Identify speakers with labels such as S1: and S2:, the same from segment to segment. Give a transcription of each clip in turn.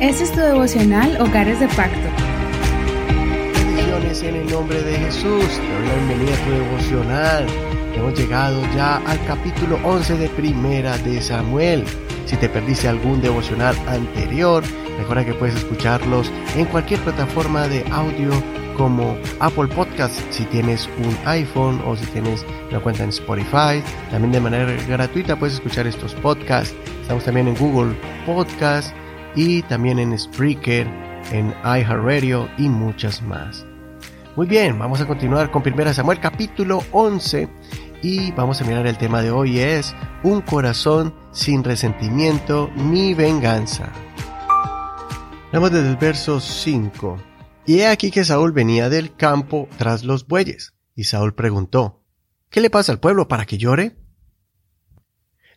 S1: Este es tu devocional Hogares de Pacto.
S2: Bendiciones en el nombre de Jesús. Te doy la bienvenida a tu devocional. Hemos llegado ya al capítulo 11 de Primera de Samuel. Si te perdiste algún devocional anterior, recuerda que puedes escucharlos en cualquier plataforma de audio como Apple Podcast si tienes un iPhone o si tienes una cuenta en Spotify. También de manera gratuita puedes escuchar estos podcasts. Estamos también en Google Podcast y también en Spreaker, en iHeartRadio y muchas más. Muy bien, vamos a continuar con 1 Samuel capítulo 11 y vamos a mirar el tema de hoy es un corazón sin resentimiento ni venganza. Vamos desde el verso 5. Y he aquí que Saúl venía del campo tras los bueyes. Y Saúl preguntó, ¿Qué le pasa al pueblo para que llore?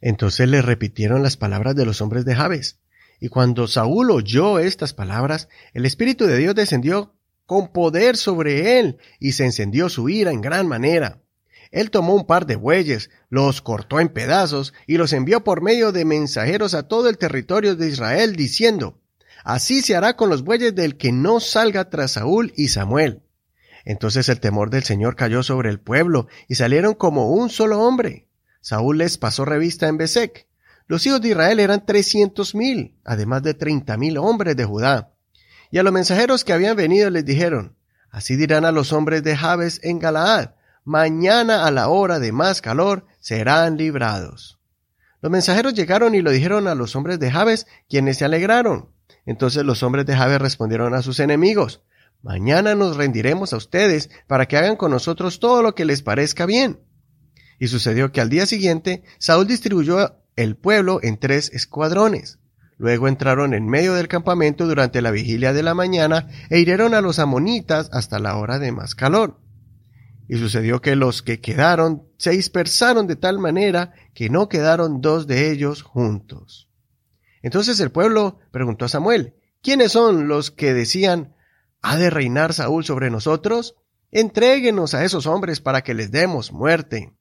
S2: Entonces le repitieron las palabras de los hombres de Jabes. Y cuando Saúl oyó estas palabras, el Espíritu de Dios descendió con poder sobre él, y se encendió su ira en gran manera. Él tomó un par de bueyes, los cortó en pedazos, y los envió por medio de mensajeros a todo el territorio de Israel, diciendo, Así se hará con los bueyes del que no salga tras Saúl y Samuel. Entonces el temor del Señor cayó sobre el pueblo, y salieron como un solo hombre. Saúl les pasó revista en Besec. Los hijos de Israel eran trescientos mil, además de treinta mil hombres de Judá. Y a los mensajeros que habían venido les dijeron, Así dirán a los hombres de Jabes en Galaad, mañana a la hora de más calor serán librados. Los mensajeros llegaron y lo dijeron a los hombres de Jabes, quienes se alegraron. Entonces los hombres de Jabe respondieron a sus enemigos, Mañana nos rendiremos a ustedes para que hagan con nosotros todo lo que les parezca bien. Y sucedió que al día siguiente Saúl distribuyó el pueblo en tres escuadrones. Luego entraron en medio del campamento durante la vigilia de la mañana e hirieron a los amonitas hasta la hora de más calor. Y sucedió que los que quedaron se dispersaron de tal manera que no quedaron dos de ellos juntos. Entonces el pueblo preguntó a Samuel, ¿quiénes son los que decían, ¿ha de reinar Saúl sobre nosotros? Entréguenos a esos hombres para que les demos muerte.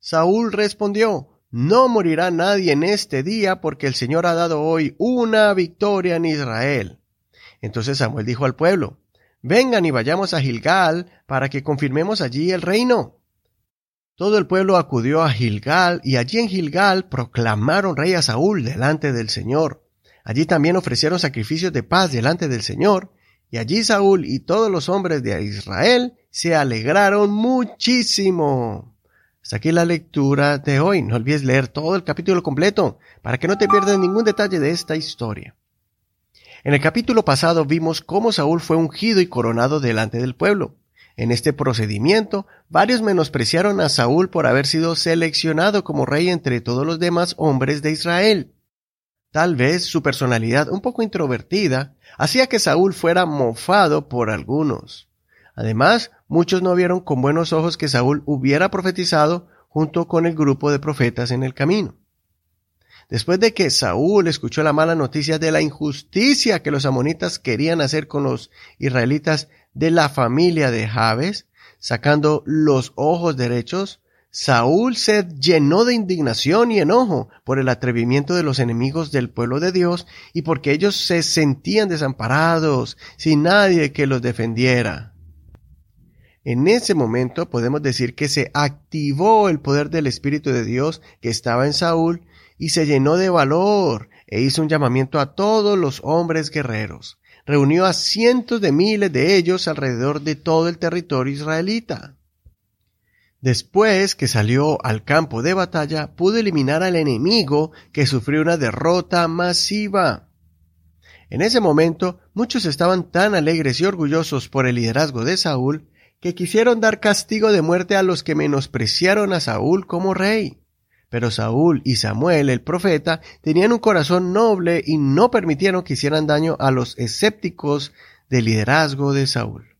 S2: Saúl respondió, No morirá nadie en este día porque el Señor ha dado hoy una victoria en Israel. Entonces Samuel dijo al pueblo, Vengan y vayamos a Gilgal para que confirmemos allí el reino. Todo el pueblo acudió a Gilgal y allí en Gilgal proclamaron rey a Saúl delante del Señor. Allí también ofrecieron sacrificios de paz delante del Señor, y allí Saúl y todos los hombres de Israel se alegraron muchísimo. Aquí la lectura de hoy. No olvides leer todo el capítulo completo para que no te pierdas ningún detalle de esta historia. En el capítulo pasado vimos cómo Saúl fue ungido y coronado delante del pueblo. En este procedimiento, varios menospreciaron a Saúl por haber sido seleccionado como rey entre todos los demás hombres de Israel. Tal vez su personalidad un poco introvertida hacía que Saúl fuera mofado por algunos. Además, muchos no vieron con buenos ojos que Saúl hubiera profetizado junto con el grupo de profetas en el camino. Después de que Saúl escuchó la mala noticia de la injusticia que los amonitas querían hacer con los israelitas de la familia de Jabes, sacando los ojos derechos, Saúl se llenó de indignación y enojo por el atrevimiento de los enemigos del pueblo de Dios y porque ellos se sentían desamparados, sin nadie que los defendiera. En ese momento podemos decir que se activó el poder del Espíritu de Dios que estaba en Saúl y se llenó de valor e hizo un llamamiento a todos los hombres guerreros. Reunió a cientos de miles de ellos alrededor de todo el territorio israelita. Después que salió al campo de batalla, pudo eliminar al enemigo que sufrió una derrota masiva. En ese momento, muchos estaban tan alegres y orgullosos por el liderazgo de Saúl que quisieron dar castigo de muerte a los que menospreciaron a Saúl como rey. Pero Saúl y Samuel, el profeta, tenían un corazón noble y no permitieron que hicieran daño a los escépticos del liderazgo de Saúl.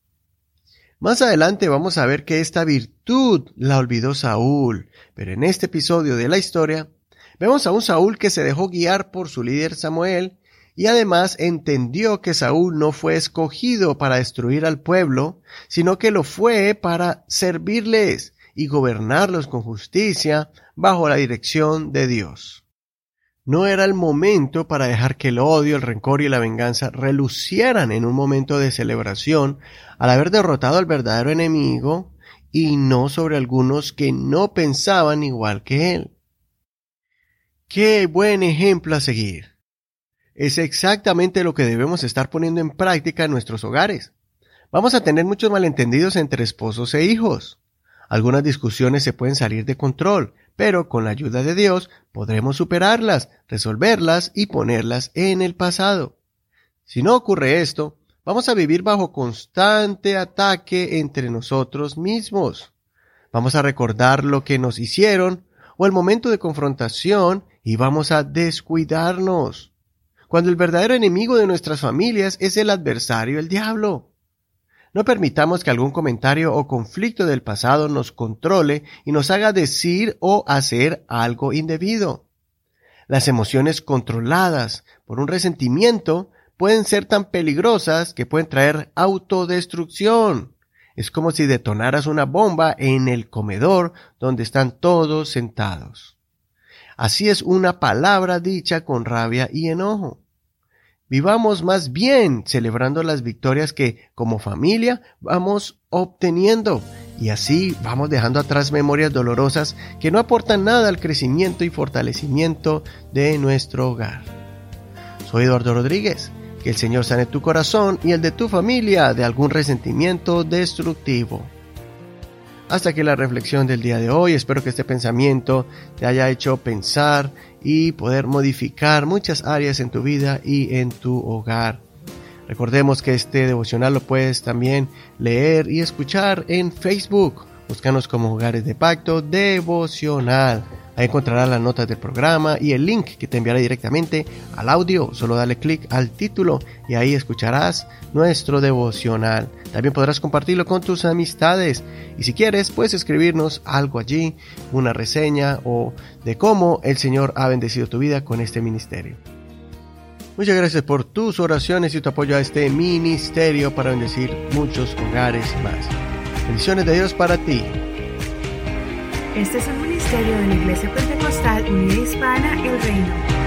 S2: Más adelante vamos a ver que esta virtud la olvidó Saúl, pero en este episodio de la historia vemos a un Saúl que se dejó guiar por su líder Samuel y además entendió que Saúl no fue escogido para destruir al pueblo, sino que lo fue para servirles y gobernarlos con justicia bajo la dirección de Dios. No era el momento para dejar que el odio, el rencor y la venganza relucieran en un momento de celebración al haber derrotado al verdadero enemigo y no sobre algunos que no pensaban igual que él. Qué buen ejemplo a seguir. Es exactamente lo que debemos estar poniendo en práctica en nuestros hogares. Vamos a tener muchos malentendidos entre esposos e hijos. Algunas discusiones se pueden salir de control, pero con la ayuda de Dios podremos superarlas, resolverlas y ponerlas en el pasado. Si no ocurre esto, vamos a vivir bajo constante ataque entre nosotros mismos. Vamos a recordar lo que nos hicieron o el momento de confrontación y vamos a descuidarnos. Cuando el verdadero enemigo de nuestras familias es el adversario, el diablo. No permitamos que algún comentario o conflicto del pasado nos controle y nos haga decir o hacer algo indebido. Las emociones controladas por un resentimiento pueden ser tan peligrosas que pueden traer autodestrucción. Es como si detonaras una bomba en el comedor donde están todos sentados. Así es una palabra dicha con rabia y enojo. Vivamos más bien celebrando las victorias que como familia vamos obteniendo y así vamos dejando atrás memorias dolorosas que no aportan nada al crecimiento y fortalecimiento de nuestro hogar. Soy Eduardo Rodríguez. Que el Señor sane tu corazón y el de tu familia de algún resentimiento destructivo. Hasta aquí la reflexión del día de hoy. Espero que este pensamiento te haya hecho pensar y poder modificar muchas áreas en tu vida y en tu hogar. Recordemos que este devocional lo puedes también leer y escuchar en Facebook. Búscanos como Hogares de Pacto Devocional. Ahí encontrarás las notas del programa y el link que te enviará directamente al audio. Solo dale clic al título y ahí escucharás nuestro devocional. También podrás compartirlo con tus amistades. Y si quieres, puedes escribirnos algo allí, una reseña o de cómo el Señor ha bendecido tu vida con este ministerio. Muchas gracias por tus oraciones y tu apoyo a este ministerio para bendecir muchos hogares más. Bendiciones de Dios para ti.
S1: Este es el ministerio de la Iglesia Pentecostal Unida Hispana El Reino.